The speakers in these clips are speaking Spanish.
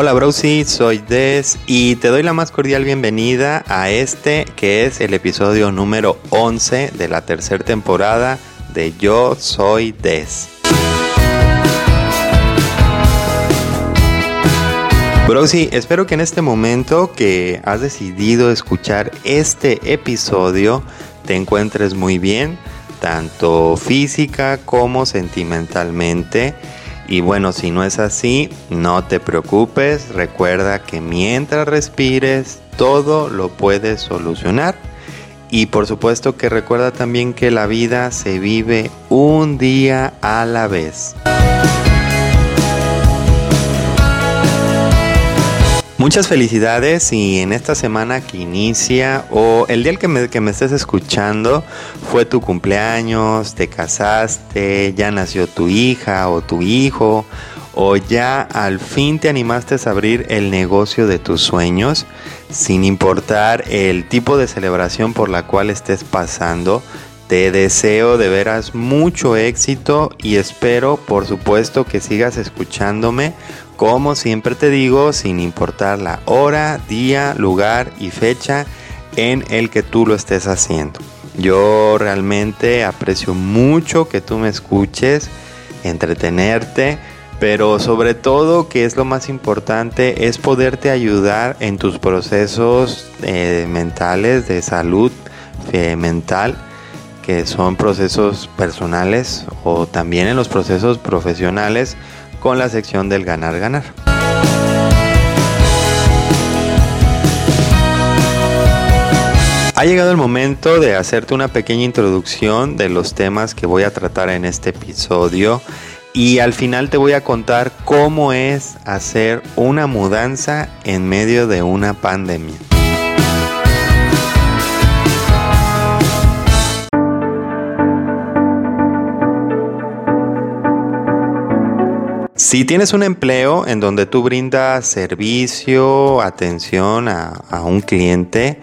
Hola Brosi, soy Des y te doy la más cordial bienvenida a este que es el episodio número 11 de la tercera temporada de Yo Soy Des. Brosi, espero que en este momento que has decidido escuchar este episodio te encuentres muy bien, tanto física como sentimentalmente y bueno, si no es así, no te preocupes, recuerda que mientras respires, todo lo puedes solucionar. Y por supuesto que recuerda también que la vida se vive un día a la vez. Muchas felicidades y en esta semana que inicia o el día que me, que me estés escuchando fue tu cumpleaños, te casaste, ya nació tu hija o tu hijo o ya al fin te animaste a abrir el negocio de tus sueños sin importar el tipo de celebración por la cual estés pasando. Te deseo de veras mucho éxito y espero por supuesto que sigas escuchándome como siempre te digo, sin importar la hora, día, lugar y fecha en el que tú lo estés haciendo. Yo realmente aprecio mucho que tú me escuches, entretenerte, pero sobre todo, que es lo más importante, es poderte ayudar en tus procesos eh, mentales de salud eh, mental, que son procesos personales o también en los procesos profesionales con la sección del ganar ganar. Ha llegado el momento de hacerte una pequeña introducción de los temas que voy a tratar en este episodio y al final te voy a contar cómo es hacer una mudanza en medio de una pandemia. Si tienes un empleo en donde tú brindas servicio, atención a, un cliente,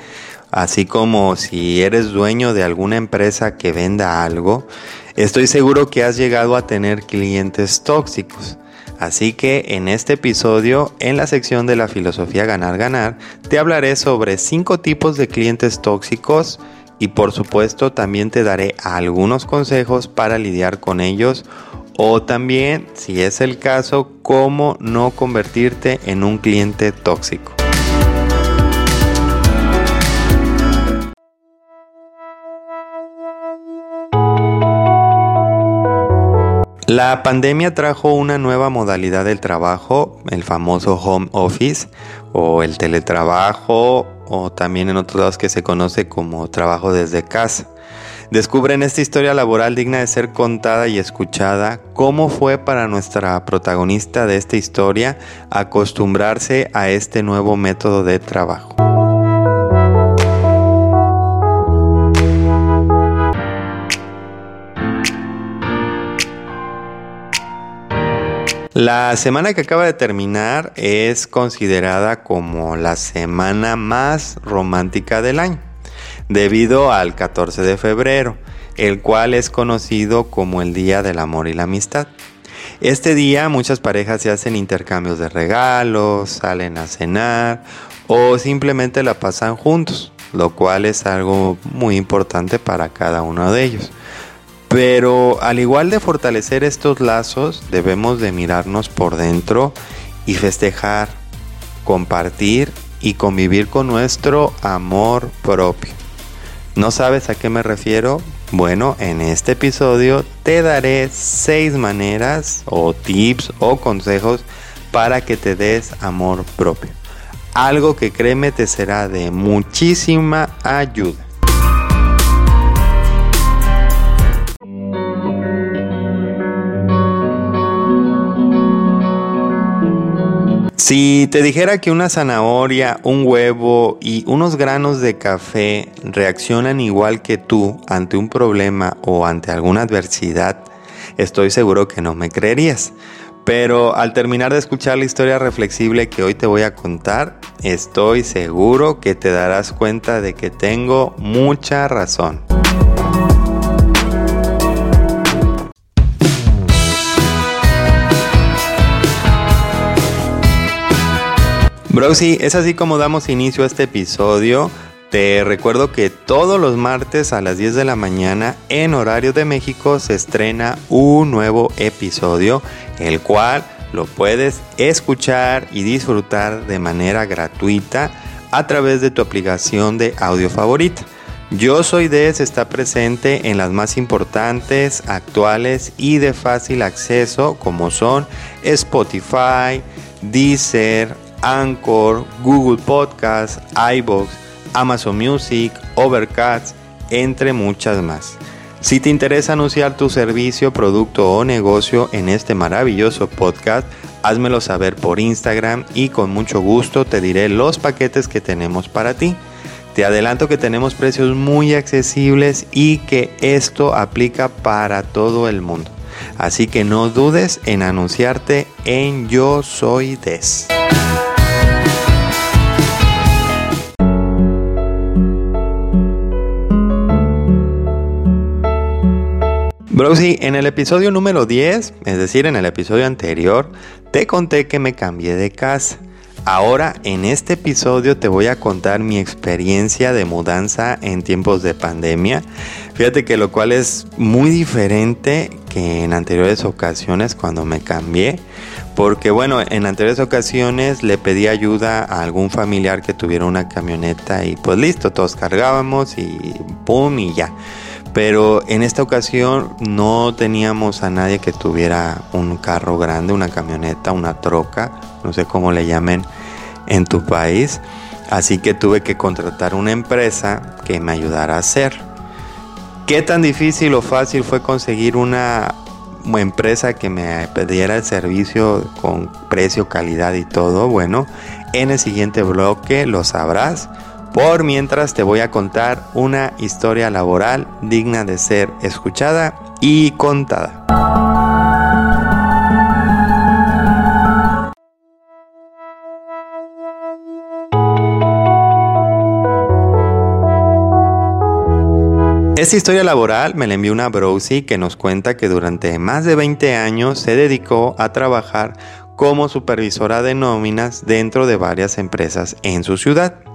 así como si eres dueño de alguna empresa que venda algo, estoy seguro que has llegado a tener clientes tóxicos. Así que en este episodio, en la sección de la filosofía ganar ganar, te hablaré sobre 5 tipos de clientes tóxicos y por supuesto también te daré algunos consejos para lidiar con ellos o también, si es el caso, cómo no convertirte en un cliente tóxico. La pandemia trajo una nueva modalidad del trabajo, el famoso home office o el teletrabajo o también en otros lados que se conoce como trabajo desde casa. Descubren esta historia laboral digna de ser contada y escuchada, cómo fue para nuestra protagonista de esta historia acostumbrarse a este nuevo método de trabajo. La semana que acaba de terminar es considerada como la semana más romántica del año debido al 14 de febrero, el cual es conocido como el Día del Amor y la Amistad. Este día muchas parejas se hacen intercambios de regalos, salen a cenar o simplemente la pasan juntos, lo cual es algo muy importante para cada uno de ellos. Pero al igual de fortalecer estos lazos, debemos de mirarnos por dentro y festejar, compartir y convivir con nuestro amor propio. ¿No sabes a qué me refiero? Bueno, en este episodio te daré 6 maneras o tips o consejos para que te des amor propio. Algo que créeme te será de muchísima ayuda. Si te dijera que una zanahoria, un huevo y unos granos de café reaccionan igual que tú ante un problema o ante alguna adversidad, estoy seguro que no me creerías. Pero al terminar de escuchar la historia reflexible que hoy te voy a contar, estoy seguro que te darás cuenta de que tengo mucha razón. Bro, sí, es así como damos inicio a este episodio. Te recuerdo que todos los martes a las 10 de la mañana en horario de México se estrena un nuevo episodio, el cual lo puedes escuchar y disfrutar de manera gratuita a través de tu aplicación de audio favorita. Yo Soy Des está presente en las más importantes, actuales y de fácil acceso como son Spotify, Deezer, Anchor, Google Podcast, iBox, Amazon Music, Overcast, entre muchas más. Si te interesa anunciar tu servicio, producto o negocio en este maravilloso podcast, házmelo saber por Instagram y con mucho gusto te diré los paquetes que tenemos para ti. Te adelanto que tenemos precios muy accesibles y que esto aplica para todo el mundo. Así que no dudes en anunciarte en Yo Soy Des. Browsy, en el episodio número 10, es decir, en el episodio anterior, te conté que me cambié de casa. Ahora en este episodio te voy a contar mi experiencia de mudanza en tiempos de pandemia. Fíjate que lo cual es muy diferente que en anteriores ocasiones cuando me cambié. Porque bueno, en anteriores ocasiones le pedí ayuda a algún familiar que tuviera una camioneta y pues listo, todos cargábamos y pum y ya. Pero en esta ocasión no teníamos a nadie que tuviera un carro grande, una camioneta, una troca, no sé cómo le llamen en tu país. Así que tuve que contratar una empresa que me ayudara a hacer. ¿Qué tan difícil o fácil fue conseguir una empresa que me pidiera el servicio con precio, calidad y todo? Bueno, en el siguiente bloque lo sabrás. Por mientras te voy a contar una historia laboral digna de ser escuchada y contada. Esta historia laboral me la envió una Browsy que nos cuenta que durante más de 20 años se dedicó a trabajar como supervisora de nóminas dentro de varias empresas en su ciudad.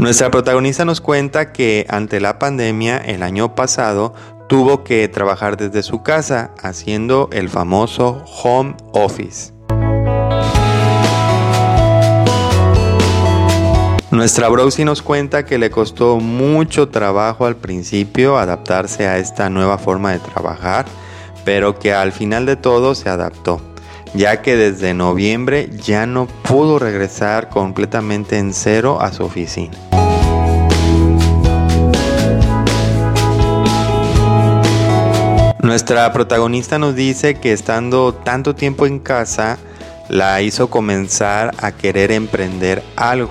Nuestra protagonista nos cuenta que ante la pandemia el año pasado tuvo que trabajar desde su casa haciendo el famoso home office. Nuestra Browsy nos cuenta que le costó mucho trabajo al principio adaptarse a esta nueva forma de trabajar, pero que al final de todo se adaptó ya que desde noviembre ya no pudo regresar completamente en cero a su oficina. Nuestra protagonista nos dice que estando tanto tiempo en casa, la hizo comenzar a querer emprender algo.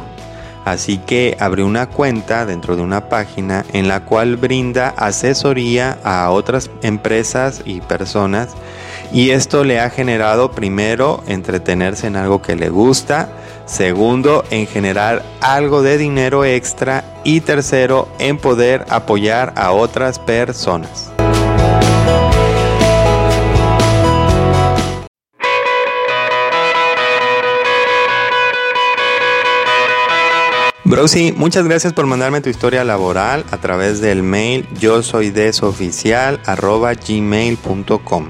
Así que abrió una cuenta dentro de una página en la cual brinda asesoría a otras empresas y personas y esto le ha generado primero entretenerse en algo que le gusta, segundo en generar algo de dinero extra y tercero en poder apoyar a otras personas. Browsy, muchas gracias por mandarme tu historia laboral a través del mail yo soy gmail.com.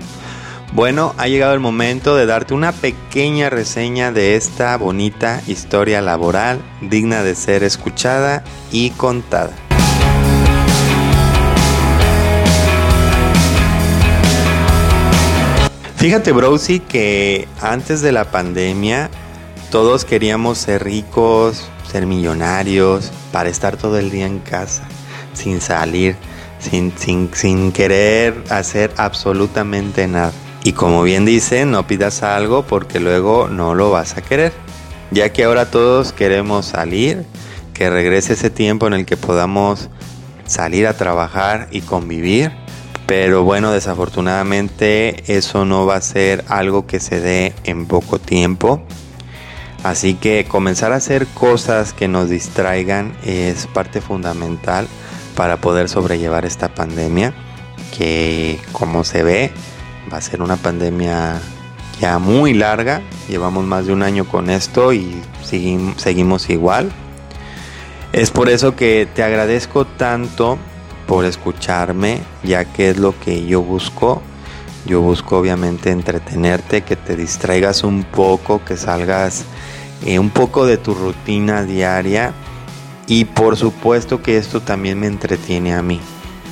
Bueno, ha llegado el momento de darte una pequeña reseña de esta bonita historia laboral digna de ser escuchada y contada. Fíjate, Browsy, que antes de la pandemia todos queríamos ser ricos, ser millonarios, para estar todo el día en casa, sin salir, sin, sin, sin querer hacer absolutamente nada. Y como bien dice, no pidas algo porque luego no lo vas a querer. Ya que ahora todos queremos salir, que regrese ese tiempo en el que podamos salir a trabajar y convivir. Pero bueno, desafortunadamente eso no va a ser algo que se dé en poco tiempo. Así que comenzar a hacer cosas que nos distraigan es parte fundamental para poder sobrellevar esta pandemia que como se ve va a ser una pandemia ya muy larga. Llevamos más de un año con esto y seguimos igual. Es por eso que te agradezco tanto por escucharme, ya que es lo que yo busco. Yo busco obviamente entretenerte, que te distraigas un poco, que salgas eh, un poco de tu rutina diaria y por supuesto que esto también me entretiene a mí,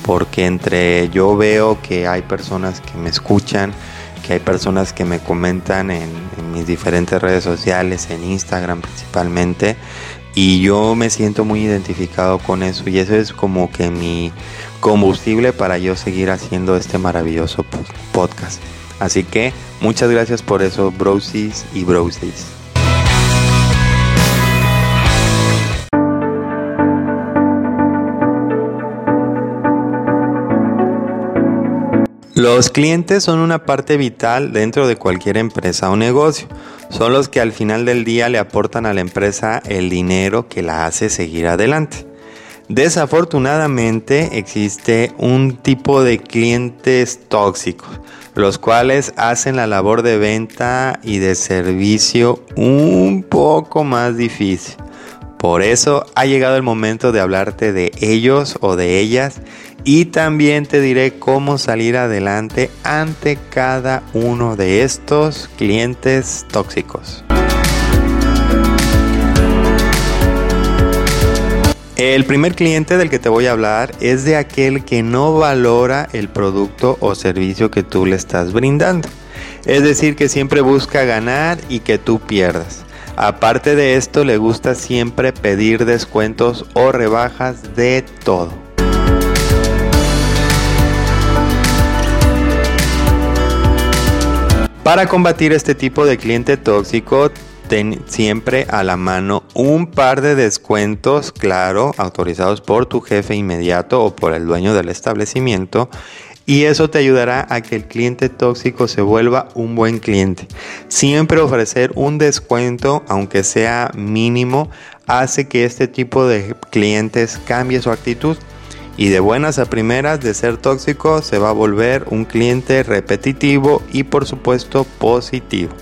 porque entre yo veo que hay personas que me escuchan, que hay personas que me comentan en, mis diferentes redes sociales, en Instagram principalmente, y yo me siento muy identificado con eso y eso es como que mi combustible para yo seguir haciendo este maravilloso podcast. Así que muchas gracias por eso, brosis y brosis. Los clientes son una parte vital dentro de cualquier empresa o negocio. Son los que al final del día le aportan a la empresa el dinero que la hace seguir adelante. Desafortunadamente existe un tipo de clientes tóxicos, los cuales hacen la labor de venta y de servicio un poco más difícil. Por eso ha llegado el momento de hablarte de ellos o de ellas y también te diré cómo salir adelante ante cada uno de estos clientes tóxicos. El primer cliente del que te voy a hablar es de aquel que no valora el producto o servicio que tú le estás brindando. Es decir, que siempre busca ganar y que tú pierdas. Aparte de esto, le gusta siempre pedir descuentos o rebajas de todo. Para combatir este tipo de cliente tóxico, ten siempre a la mano un par de descuentos, claro, autorizados por tu jefe inmediato o por el dueño del establecimiento. Y eso te ayudará a que el cliente tóxico se vuelva un buen cliente. Siempre ofrecer un descuento, aunque sea mínimo, hace que este tipo de clientes cambie su actitud y de buenas a primeras de ser tóxico se va a volver un cliente repetitivo y por supuesto positivo.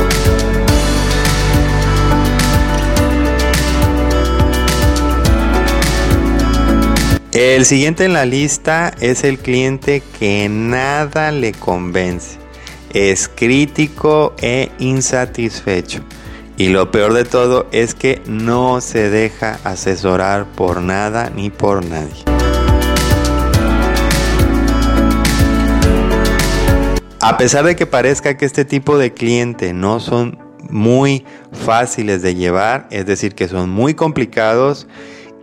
El siguiente en la lista es el cliente que nada le convence. Es crítico e insatisfecho. Y lo peor de todo es que no se deja asesorar por nada ni por nadie. A pesar de que parezca que este tipo de cliente no son muy fáciles de llevar, es decir, que son muy complicados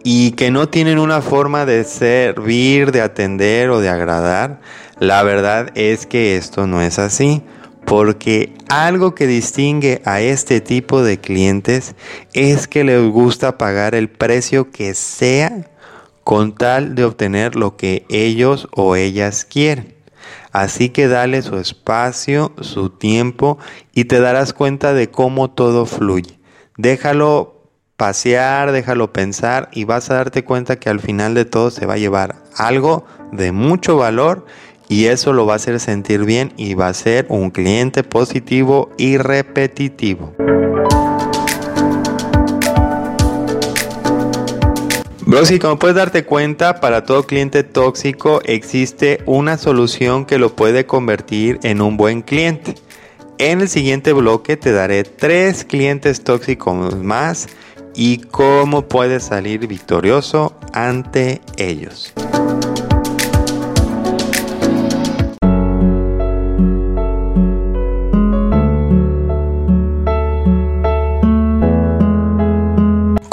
y que no tienen una forma de servir, de atender o de agradar, la verdad es que esto no es así. Porque algo que distingue a este tipo de clientes es que les gusta pagar el precio que sea con tal de obtener lo que ellos o ellas quieren. Así que dale su espacio, su tiempo y te darás cuenta de cómo todo fluye. Déjalo pasear, déjalo pensar y vas a darte cuenta que al final de todo se va a llevar algo de mucho valor y eso lo va a hacer sentir bien y va a ser un cliente positivo y repetitivo. Broxy, como puedes darte cuenta, para todo cliente tóxico existe una solución que lo puede convertir en un buen cliente. En el siguiente bloque te daré tres clientes tóxicos más y cómo puedes salir victorioso ante ellos.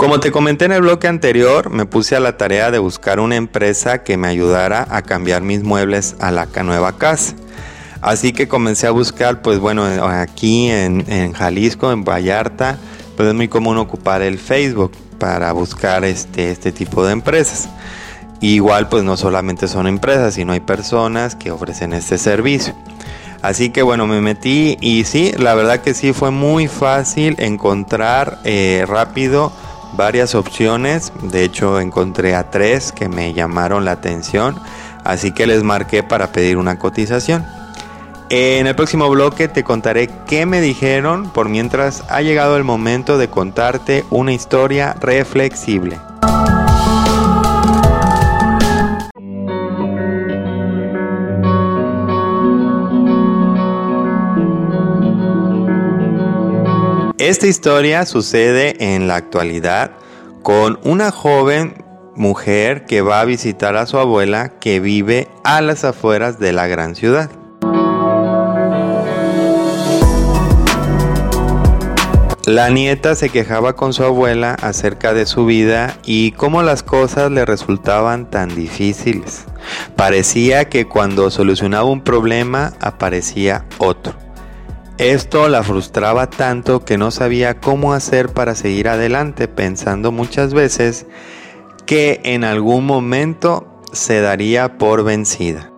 Como te comenté en el bloque anterior, me puse a la tarea de buscar una empresa que me ayudara a cambiar mis muebles a la nueva casa. Así que comencé a buscar, pues bueno, aquí en, Jalisco, en Vallarta, pues es muy común ocupar el Facebook para buscar este, este tipo de empresas. Igual pues no solamente son empresas, sino hay personas que ofrecen este servicio. Así que bueno, me metí y sí, la verdad que sí fue muy fácil encontrar eh, rápido varias opciones, de hecho encontré a tres que me llamaron la atención, así que les marqué para pedir una cotización. En el próximo bloque te contaré qué me dijeron, por mientras ha llegado el momento de contarte una historia reflexible. Esta historia sucede en la actualidad con una joven mujer que va a visitar a su abuela que vive a las afueras de la gran ciudad. La nieta se quejaba con su abuela acerca de su vida y cómo las cosas le resultaban tan difíciles. Parecía que cuando solucionaba un problema aparecía otro. Esto la frustraba tanto que no sabía cómo hacer para seguir adelante, pensando muchas veces que en algún momento se daría por vencida.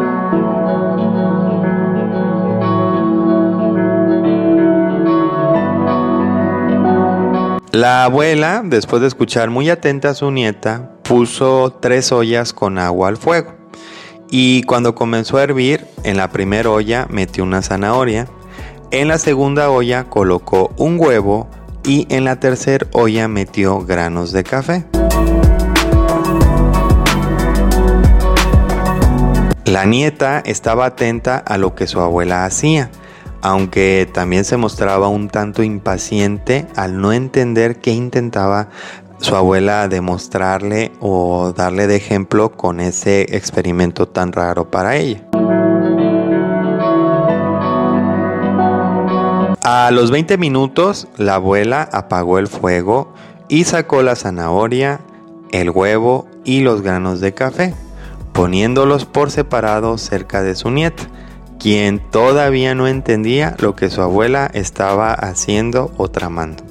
La abuela, después de escuchar muy atenta a su nieta, puso tres ollas con agua al fuego. Y cuando comenzó a hervir, en la primera olla metió una zanahoria, en la segunda olla colocó un huevo y en la tercera olla metió granos de café. La nieta estaba atenta a lo que su abuela hacía aunque también se mostraba un tanto impaciente al no entender qué intentaba su abuela demostrarle o darle de ejemplo con ese experimento tan raro para ella. A los 20 minutos, la abuela apagó el fuego y sacó la zanahoria, el huevo y los granos de café, poniéndolos por separado cerca de su nieta quien todavía no entendía lo que su abuela estaba haciendo o tramando.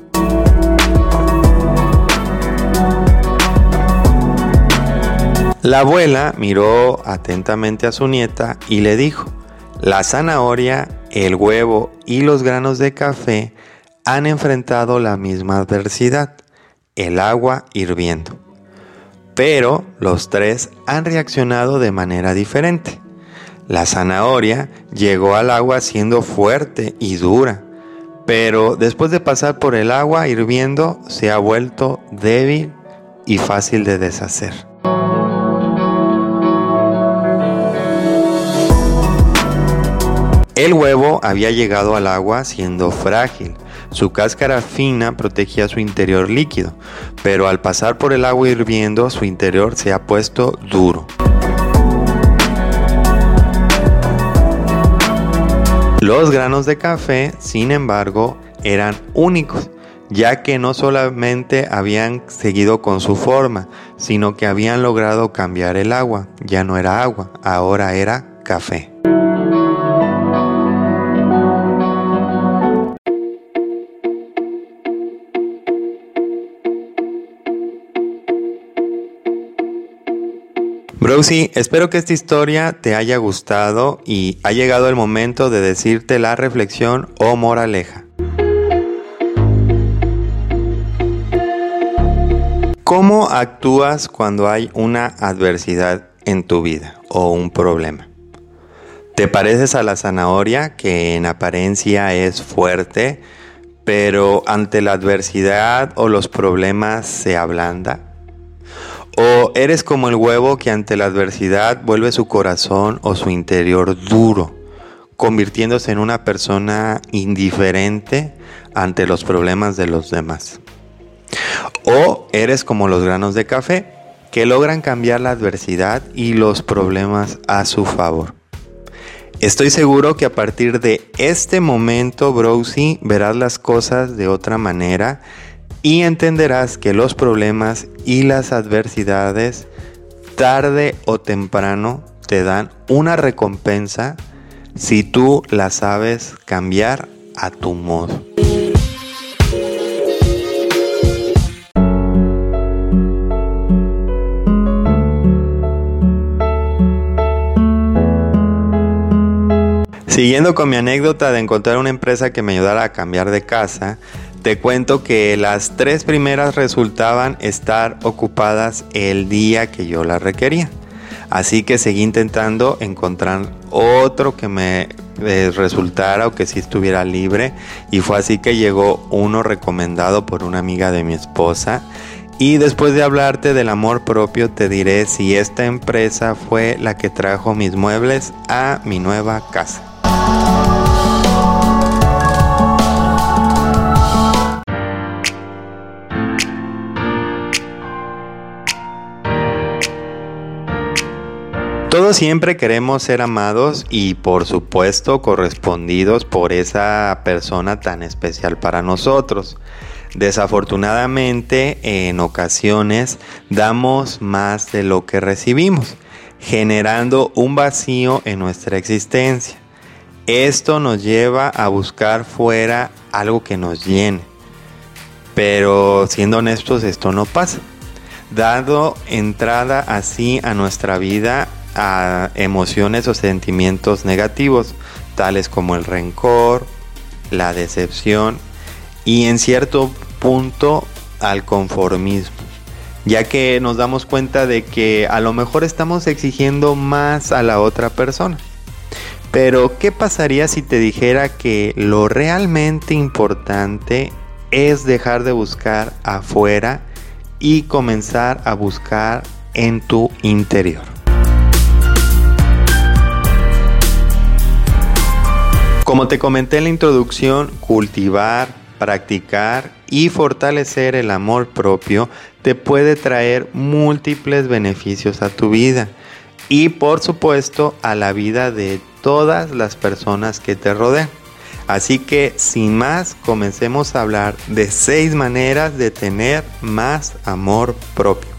La abuela miró atentamente a su nieta y le dijo, la zanahoria, el huevo y los granos de café han enfrentado la misma adversidad, el agua hirviendo. Pero los tres han reaccionado de manera diferente. La zanahoria llegó al agua siendo fuerte y dura, pero después de pasar por el agua hirviendo se ha vuelto débil y fácil de deshacer. El huevo había llegado al agua siendo frágil. Su cáscara fina protegía su interior líquido, pero al pasar por el agua hirviendo su interior se ha puesto duro. Los granos de café, sin embargo, eran únicos, ya que no solamente habían seguido con su forma, sino que habían logrado cambiar el agua. Ya no era agua, ahora era café. Brosi, espero que esta historia te haya gustado y ha llegado el momento de decirte la reflexión o moraleja. ¿Cómo actúas cuando hay una adversidad en tu vida o un problema? ¿Te pareces a la zanahoria que en apariencia es fuerte, pero ante la adversidad o los problemas se ablanda? ¿O eres como el huevo que ante la adversidad vuelve su corazón o su interior duro, convirtiéndose en una persona indiferente ante los problemas de los demás? ¿O eres como los granos de café que logran cambiar la adversidad y los problemas a su favor? Estoy seguro que a partir de este momento, Browsy, verás las cosas de otra manera y entenderás que los problemas y las adversidades tarde o temprano te dan una recompensa si tú la sabes cambiar a tu modo. Siguiendo con mi anécdota de encontrar una empresa que me ayudara a cambiar de casa, te cuento que las tres primeras resultaban estar ocupadas el día que yo las requería. Así que seguí intentando encontrar otro que me eh, resultara o que sí estuviera libre. Y fue así que llegó uno recomendado por una amiga de mi esposa. Y después de hablarte del amor propio, te diré si esta empresa fue la que trajo mis muebles a mi nueva casa. Todos siempre queremos ser amados y por supuesto correspondidos por esa persona tan especial para nosotros. Desafortunadamente en ocasiones damos más de lo que recibimos, generando un vacío en nuestra existencia. Esto nos lleva a buscar fuera algo que nos llene. Pero siendo honestos, esto no pasa. Dado entrada así a nuestra vida a emociones o sentimientos negativos, tales como el rencor, la decepción y en cierto punto al conformismo, ya que nos damos cuenta de que a lo mejor estamos exigiendo más a la otra persona. Pero, ¿qué pasaría si te dijera que lo realmente importante es dejar de buscar afuera y comenzar a buscar en tu interior? Como te comenté en la introducción, cultivar, practicar y fortalecer el amor propio te puede traer múltiples beneficios a tu vida y por supuesto a la vida de todas las personas que te rodean. Así que sin más, comencemos a hablar de seis maneras de tener más amor propio.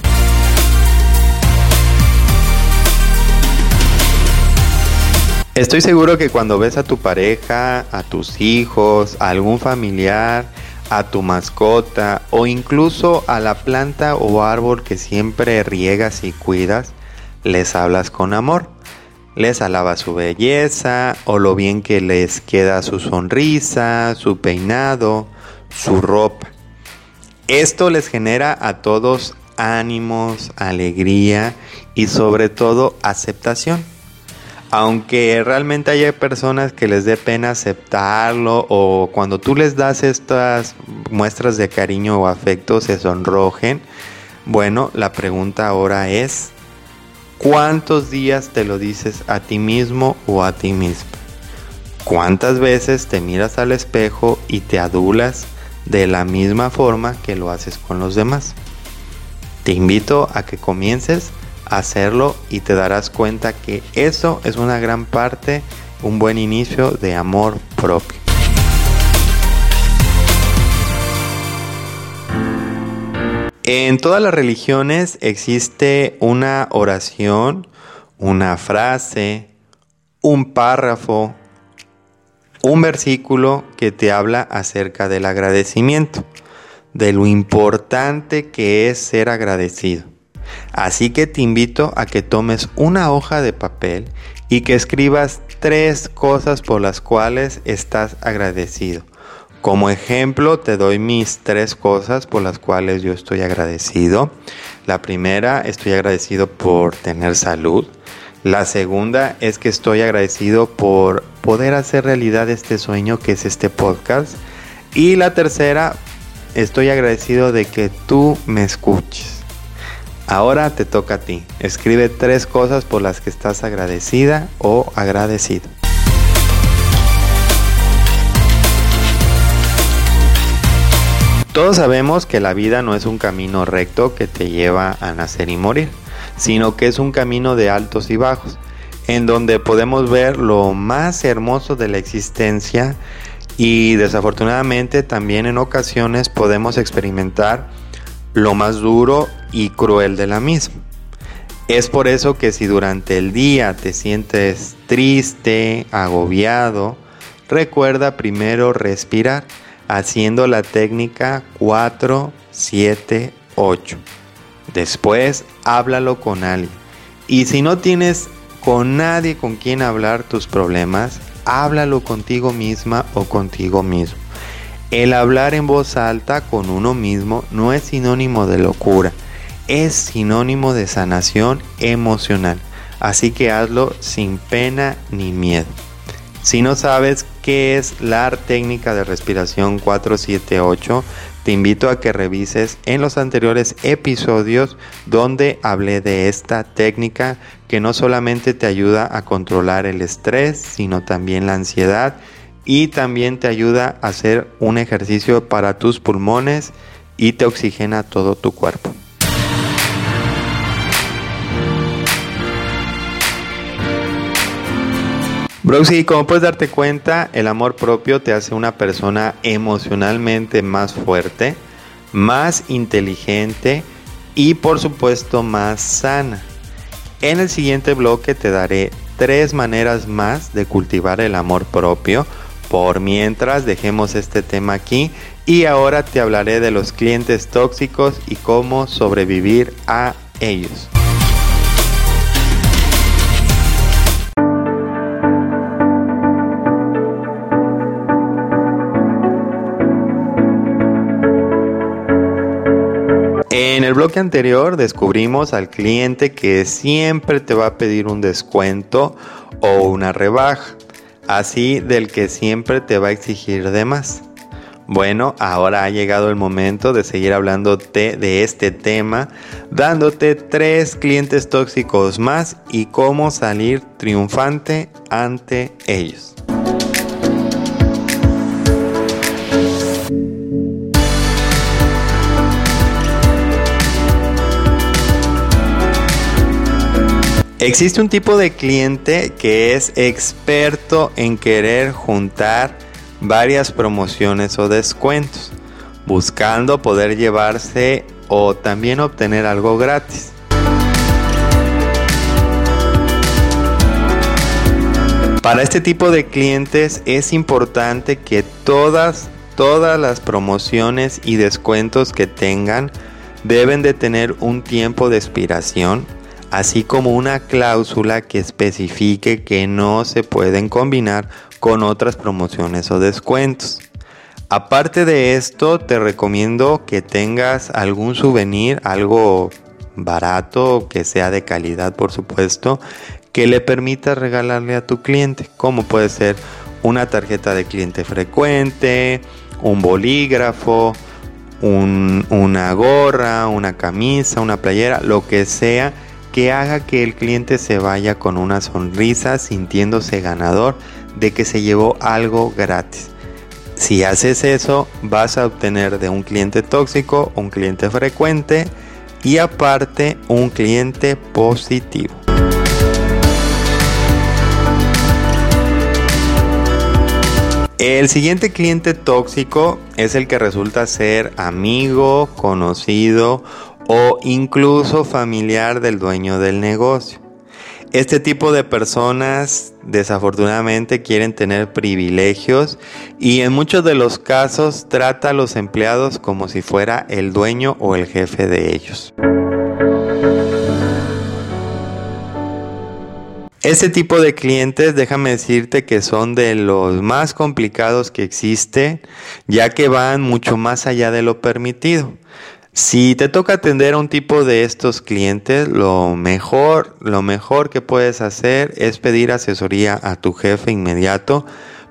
Estoy seguro que cuando ves a tu pareja, a tus hijos, a algún familiar, a tu mascota o incluso a la planta o árbol que siempre riegas y cuidas, les hablas con amor. Les alabas su belleza o lo bien que les queda su sonrisa, su peinado, su ropa. Esto les genera a todos ánimos, alegría y sobre todo aceptación aunque realmente haya personas que les dé pena aceptarlo o cuando tú les das estas muestras de cariño o afecto se sonrojen, bueno, la pregunta ahora es, ¿cuántos días te lo dices a ti mismo o a ti mismo? ¿Cuántas veces te miras al espejo y te adulas de la misma forma que lo haces con los demás? Te invito a que comiences hacerlo y te darás cuenta que eso es una gran parte, un buen inicio de amor propio. En todas las religiones existe una oración, una frase, un párrafo, un versículo que te habla acerca del agradecimiento, de lo importante que es ser agradecido. Así que te invito a que tomes una hoja de papel y que escribas tres cosas por las cuales estás agradecido. Como ejemplo te doy mis tres cosas por las cuales yo estoy agradecido. La primera, estoy agradecido por tener salud. La segunda es que estoy agradecido por poder hacer realidad este sueño que es este podcast. Y la tercera, estoy agradecido de que tú me escuches. Ahora te toca a ti. Escribe tres cosas por las que estás agradecida o agradecido. Todos sabemos que la vida no es un camino recto que te lleva a nacer y morir, sino que es un camino de altos y bajos, en donde podemos ver lo más hermoso de la existencia y desafortunadamente también en ocasiones podemos experimentar lo más duro y cruel de la misma. Es por eso que si durante el día te sientes triste, agobiado, recuerda primero respirar haciendo la técnica 4, 7, 8. Después háblalo con alguien. Y si no tienes con nadie con quien hablar tus problemas, háblalo contigo misma o contigo mismo. El hablar en voz alta con uno mismo no es sinónimo de locura, es sinónimo de sanación emocional. Así que hazlo sin pena ni miedo. Si no sabes qué es la técnica de respiración 478, te invito a que revises en los anteriores episodios donde hablé de esta técnica que no solamente te ayuda a controlar el estrés, sino también la ansiedad y también te ayuda a hacer un ejercicio para tus pulmones y te oxigena todo tu cuerpo. Broxy, como puedes darte cuenta, el amor propio te hace una persona emocionalmente más fuerte, más inteligente y por supuesto más sana. En el siguiente bloque te daré tres maneras más de cultivar el amor propio. Por mientras dejemos este tema aquí y ahora te hablaré de los clientes tóxicos y cómo sobrevivir a ellos. En el bloque anterior descubrimos al cliente que siempre te va a pedir un descuento o una rebaja, así del que siempre te va a exigir de más. Bueno, ahora ha llegado el momento de seguir hablándote de este tema, dándote tres clientes tóxicos más y cómo salir triunfante ante ellos. Existe un tipo de cliente que es experto en querer juntar varias promociones o descuentos, buscando poder llevarse o también obtener algo gratis. Para este tipo de clientes es importante que todas, todas las promociones y descuentos que tengan deben de tener un tiempo de expiración así como una cláusula que especifique que no se pueden combinar con otras promociones o descuentos. Aparte de esto, te recomiendo que tengas algún souvenir, algo barato, que sea de calidad por supuesto, que le permita regalarle a tu cliente, como puede ser una tarjeta de cliente frecuente, un bolígrafo, una gorra, una camisa, una playera, lo que sea que haga que el cliente se vaya con una sonrisa sintiéndose ganador de que se llevó algo gratis. Si haces eso, vas a obtener de un cliente tóxico un cliente frecuente y aparte un cliente positivo. El siguiente cliente tóxico es el que resulta ser amigo, conocido o incluso familiar del dueño del negocio. Este tipo de personas desafortunadamente quieren tener privilegios y en muchos de los casos trata a los empleados como si fuera el dueño o el jefe de ellos. Este tipo de clientes, déjame decirte que son de los más complicados que existe, ya que van mucho más allá de lo permitido. Si te toca atender a un tipo de estos clientes, lo mejor, lo mejor que puedes hacer es pedir asesoría a tu jefe inmediato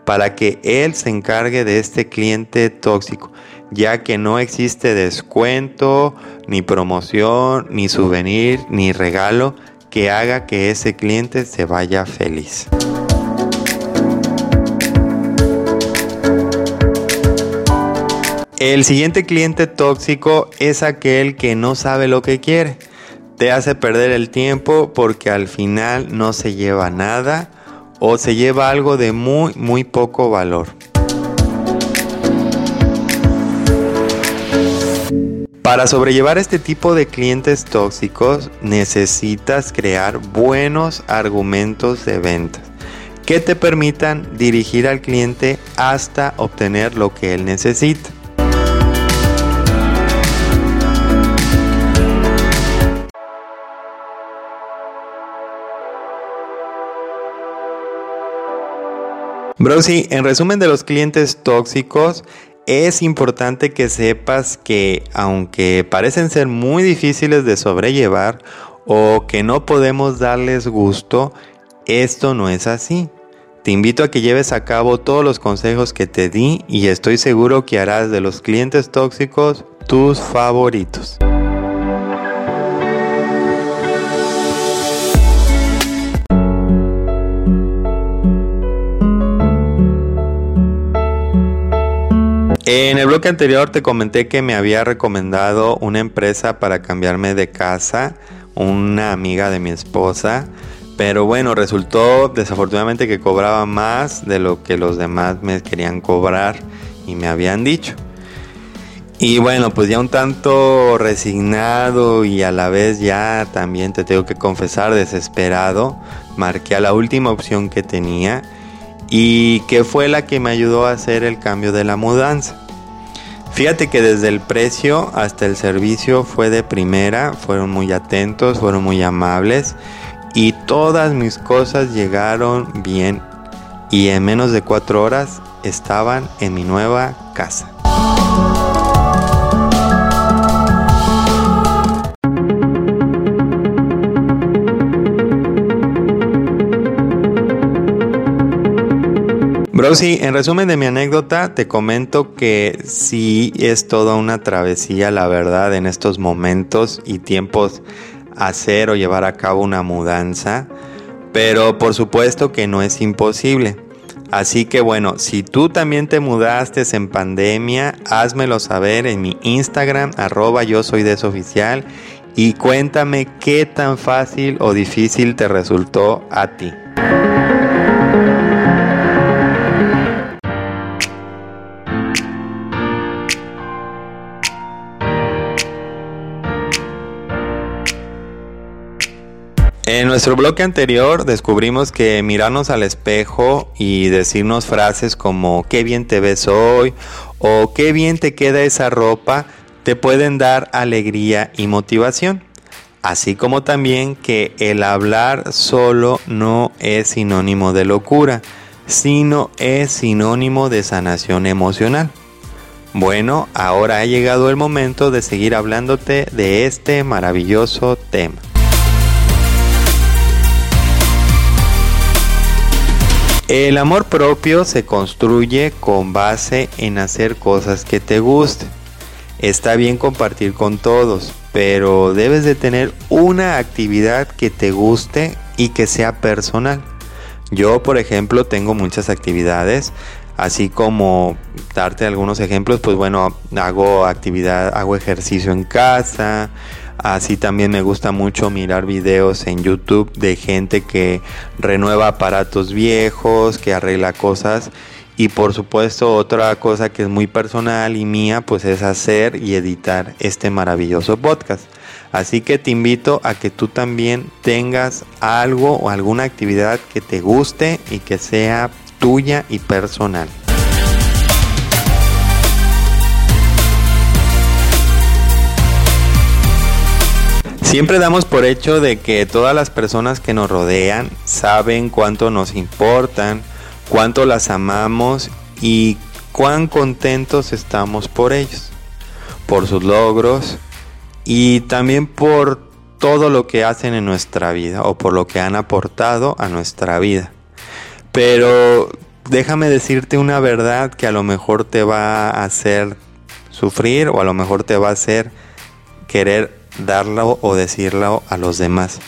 para que él se encargue de este cliente tóxico, ya que no existe descuento, ni promoción, ni souvenir, ni regalo que haga que ese cliente se vaya feliz. El siguiente cliente tóxico es aquel que no sabe lo que quiere. Te hace perder el tiempo porque al final no se lleva nada o se lleva algo de muy, muy poco valor. Para sobrellevar este tipo de clientes tóxicos necesitas crear buenos argumentos de ventas que te permitan dirigir al cliente hasta obtener lo que él necesita. Browsy, en resumen de los clientes tóxicos, es importante que sepas que aunque parecen ser muy difíciles de sobrellevar o que no podemos darles gusto, esto no es así. Te invito a que lleves a cabo todos los consejos que te di y estoy seguro que harás de los clientes tóxicos tus favoritos. En el bloque anterior te comenté que me había recomendado una empresa para cambiarme de casa, una amiga de mi esposa, pero bueno, resultó desafortunadamente que cobraba más de lo que los demás me querían cobrar y me habían dicho. Y bueno, pues ya un tanto resignado y a la vez ya también te tengo que confesar desesperado, marqué a la última opción que tenía y que fue la que me ayudó a hacer el cambio de la mudanza. Fíjate que desde el precio hasta el servicio fue de primera, fueron muy atentos, fueron muy amables y todas mis cosas llegaron bien y en menos de cuatro horas estaban en mi nueva casa. Brosy, en resumen de mi anécdota, te comento que sí es toda una travesía, la verdad, en estos momentos y tiempos hacer o llevar a cabo una mudanza, pero por supuesto que no es imposible. Así que bueno, si tú también te mudaste en pandemia, házmelo saber en mi Instagram, arroba yo soy desoficial, y cuéntame qué tan fácil o difícil te resultó a ti. En nuestro bloque anterior descubrimos que mirarnos al espejo y decirnos frases como qué bien te ves hoy o qué bien te queda esa ropa te pueden dar alegría y motivación. Así como también que el hablar solo no es sinónimo de locura, sino es sinónimo de sanación emocional. Bueno, ahora ha llegado el momento de seguir hablándote de este maravilloso tema. El amor propio se construye con base en hacer cosas que te gusten. Está bien compartir con todos, pero debes de tener una actividad que te guste y que sea personal. Yo, por ejemplo, tengo muchas actividades, así como darte algunos ejemplos, pues bueno, hago actividad, hago ejercicio en casa, Así también me gusta mucho mirar videos en YouTube de gente que renueva aparatos viejos, que arregla cosas. Y por supuesto otra cosa que es muy personal y mía pues es hacer y editar este maravilloso podcast. Así que te invito a que tú también tengas algo o alguna actividad que te guste y que sea tuya y personal. Siempre damos por hecho de que todas las personas que nos rodean saben cuánto nos importan, cuánto las amamos y cuán contentos estamos por ellos, por sus logros y también por todo lo que hacen en nuestra vida o por lo que han aportado a nuestra vida. Pero déjame decirte una verdad que a lo mejor te va a hacer sufrir o a lo mejor te va a hacer querer darlo o decirlo a los demás.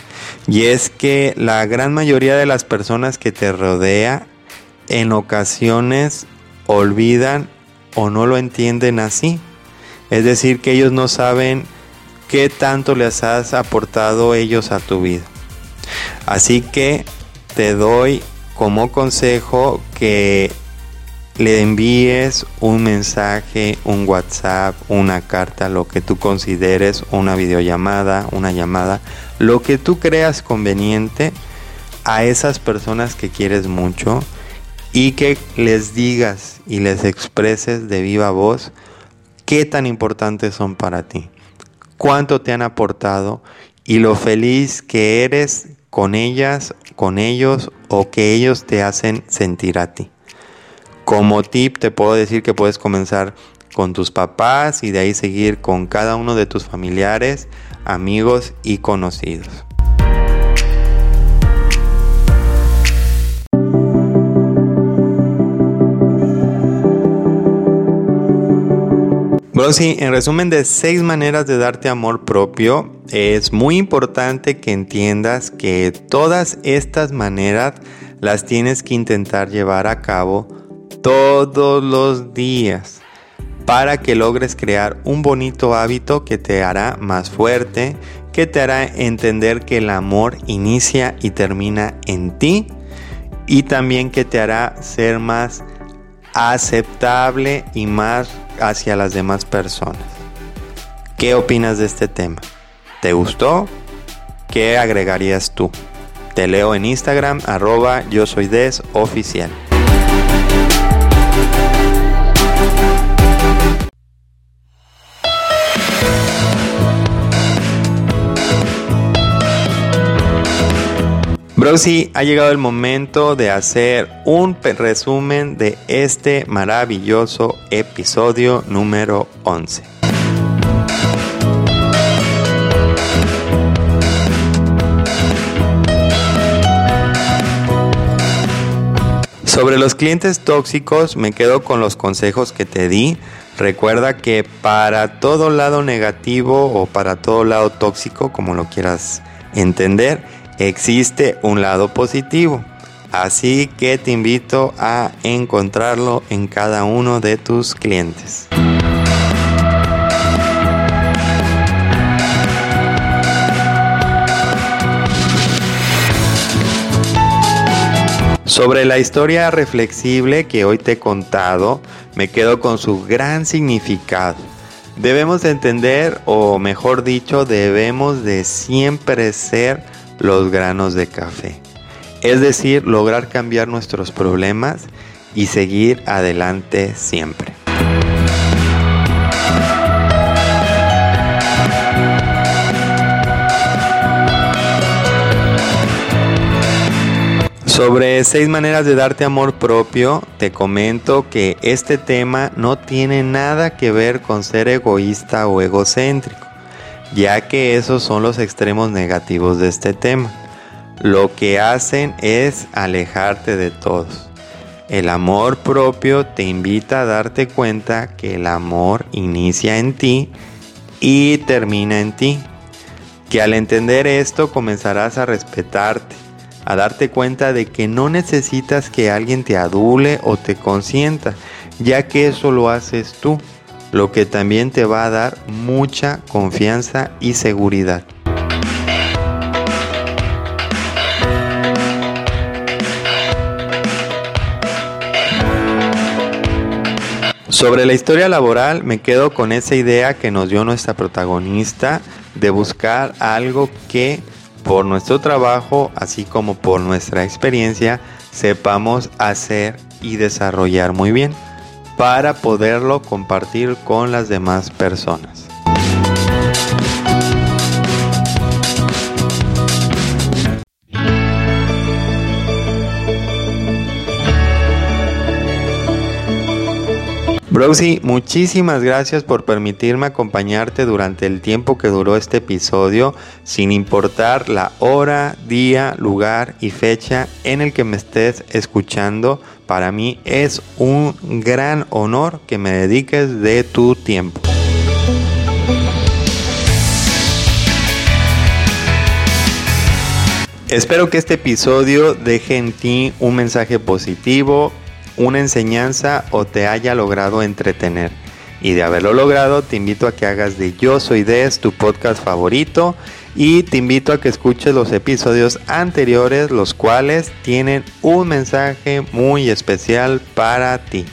Y es que la gran mayoría de las personas que te rodea en ocasiones olvidan o no lo entienden así. Es decir, que ellos no saben qué tanto les has aportado ellos a tu vida. Así que te doy como consejo que le envíes un mensaje, un WhatsApp, una carta, lo que tú consideres, una videollamada, una llamada, lo que tú creas conveniente a esas personas que quieres mucho y que les digas y les expreses de viva voz qué tan importantes son para ti, cuánto te han aportado y lo feliz que eres con ellas, con ellos o que ellos te hacen sentir a ti. Como tip te puedo decir que puedes comenzar con tus papás y de ahí seguir con cada uno de tus familiares, amigos y conocidos. Brosi, en resumen de seis maneras de darte amor propio, es muy importante que entiendas que todas estas maneras las tienes que intentar llevar a cabo todos los días para que logres crear un bonito hábito que te hará más fuerte, que te hará entender que el amor inicia y termina en ti y también que te hará ser más aceptable y más hacia las demás personas. ¿Qué opinas de este tema? ¿Te gustó? ¿Qué agregarías tú? Te leo en Instagram arroba yo soy des oficial. Brosi, ha llegado el momento de hacer un resumen de este maravilloso episodio número 11. Sobre los clientes tóxicos me quedo con los consejos que te di. Recuerda que para todo lado negativo o para todo lado tóxico, como lo quieras entender, existe un lado positivo. Así que te invito a encontrarlo en cada uno de tus clientes. Sobre la historia reflexible que hoy te he contado, me quedo con su gran significado. Debemos entender, o mejor dicho, debemos de siempre ser los granos de café. Es decir, lograr cambiar nuestros problemas y seguir adelante siempre. Sobre seis maneras de darte amor propio, te comento que este tema no tiene nada que ver con ser egoísta o egocéntrico ya que esos son los extremos negativos de este tema. Lo que hacen es alejarte de todos. El amor propio te invita a darte cuenta que el amor inicia en ti y termina en ti. Que al entender esto comenzarás a respetarte, a darte cuenta de que no necesitas que alguien te adule o te consienta, ya que eso lo haces tú lo que también te va a dar mucha confianza y seguridad. Sobre la historia laboral me quedo con esa idea que nos dio nuestra protagonista de buscar algo que por nuestro trabajo, así como por nuestra experiencia, sepamos hacer y desarrollar muy bien para poderlo compartir con las demás personas. Browsy, muchísimas gracias por permitirme acompañarte durante el tiempo que duró este episodio, sin importar la hora, día, lugar y fecha en el que me estés escuchando. Para mí es un gran honor que me dediques de tu tiempo. Espero que este episodio deje en ti un mensaje positivo, una enseñanza o te haya logrado entretener. Y de haberlo logrado, te invito a que hagas de Yo Soy Des tu podcast favorito y te invito a que escuches los episodios anteriores, los cuales tienen un mensaje muy especial para ti.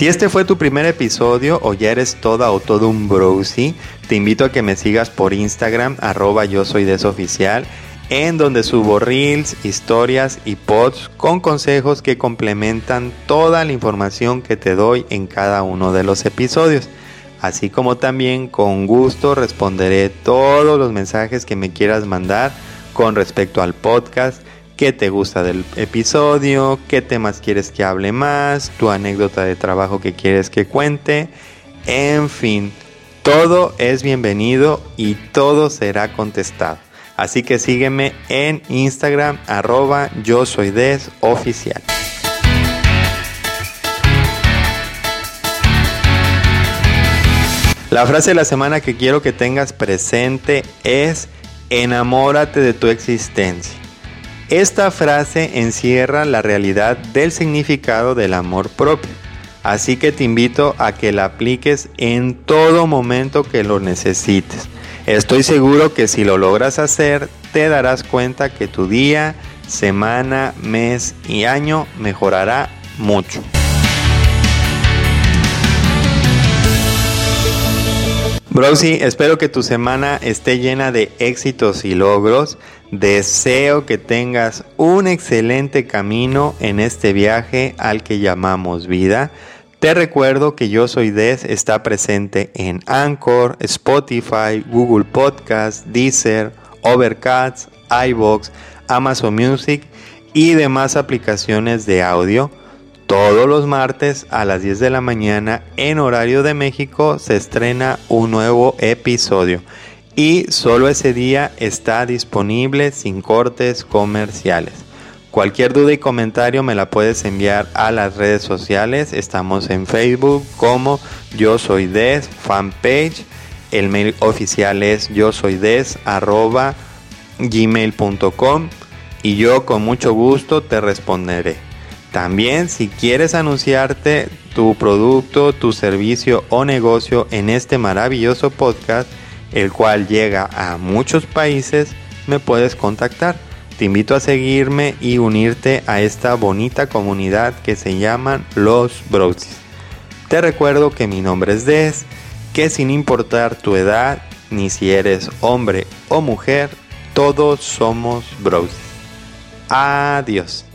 Si este fue tu primer episodio o ya eres toda o todo un browsy, te invito a que me sigas por Instagram, arroba yo soy desoficial en donde subo reels, historias y pods con consejos que complementan toda la información que te doy en cada uno de los episodios. Así como también con gusto responderé todos los mensajes que me quieras mandar con respecto al podcast, qué te gusta del episodio, qué temas quieres que hable más, tu anécdota de trabajo que quieres que cuente, en fin, todo es bienvenido y todo será contestado. Así que sígueme en Instagram arroba yo soy des oficial. La frase de la semana que quiero que tengas presente es enamórate de tu existencia. Esta frase encierra la realidad del significado del amor propio, así que te invito a que la apliques en todo momento que lo necesites. Estoy seguro que si lo logras hacer, te darás cuenta que tu día, semana, mes y año mejorará mucho. Browsy, espero que tu semana esté llena de éxitos y logros. Deseo que tengas un excelente camino en este viaje al que llamamos vida. Te recuerdo que Yo Soy Des está presente en Anchor, Spotify, Google Podcast, Deezer, Overcast, iBox, Amazon Music y demás aplicaciones de audio. Todos los martes a las 10 de la mañana en horario de México se estrena un nuevo episodio y solo ese día está disponible sin cortes comerciales. Cualquier duda y comentario me la puedes enviar a las redes sociales. Estamos en Facebook como Yo Soy Des fanpage. El mail oficial es yo soy des gmail.com y yo con mucho gusto te responderé. También si quieres anunciarte tu producto, tu servicio o negocio en este maravilloso podcast, el cual llega a muchos países, me puedes contactar. Te invito a seguirme y unirte a esta bonita comunidad que se llaman Los Brosis. Te recuerdo que mi nombre es Des, que sin importar tu edad, ni si eres hombre o mujer, todos somos Brosis. Adiós.